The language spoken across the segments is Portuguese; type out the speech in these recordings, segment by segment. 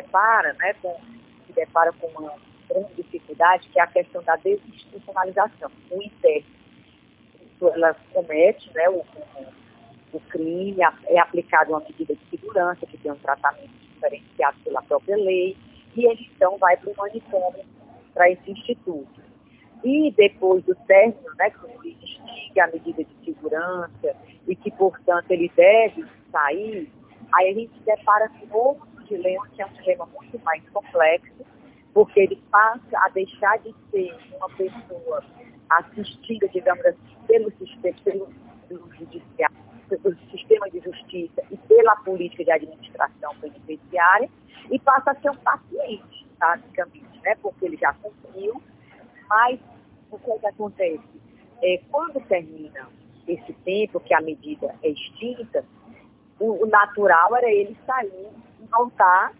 depara, né, com, se depara com uma grande dificuldade, que é a questão da desinstitucionalização. O interno, ela comete né, o, o crime, é aplicada uma medida de segurança, que tem um tratamento diferenciado pela própria lei, e ele então vai para o manicômio, para esse instituto. E depois do término, né, que ele instiga a medida de segurança e que, portanto, ele deve sair, aí a gente depara com outro dilema, que é um dilema muito mais complexo, porque ele passa a deixar de ser uma pessoa assistida, digamos assim, pelo sistema, pelo, pelo judiciário, pelo sistema de justiça e pela política de administração penitenciária, e passa a ser um paciente, basicamente, né? porque ele já cumpriu, mas o que, é que acontece? É, quando termina esse tempo que a medida é extinta, o, natural era ele sair voltar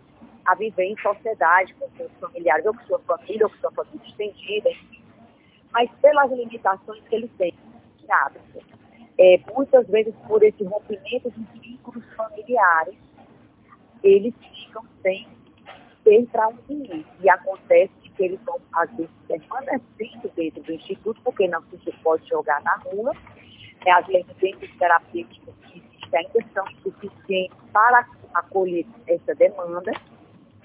a viver em sociedade com seus familiares, ou com sua família, ou com sua família estendida. Mas pelas limitações que ele tem de hábito, é, muitas vezes por esse rompimento dos vínculos familiares, eles ficam sem ter para. E acontece que eles vão, às vezes, permanecendo dentro do instituto, porque não se pode jogar na rua. É, as residências terapêuticas que ainda são insuficientes para acolher essa demanda.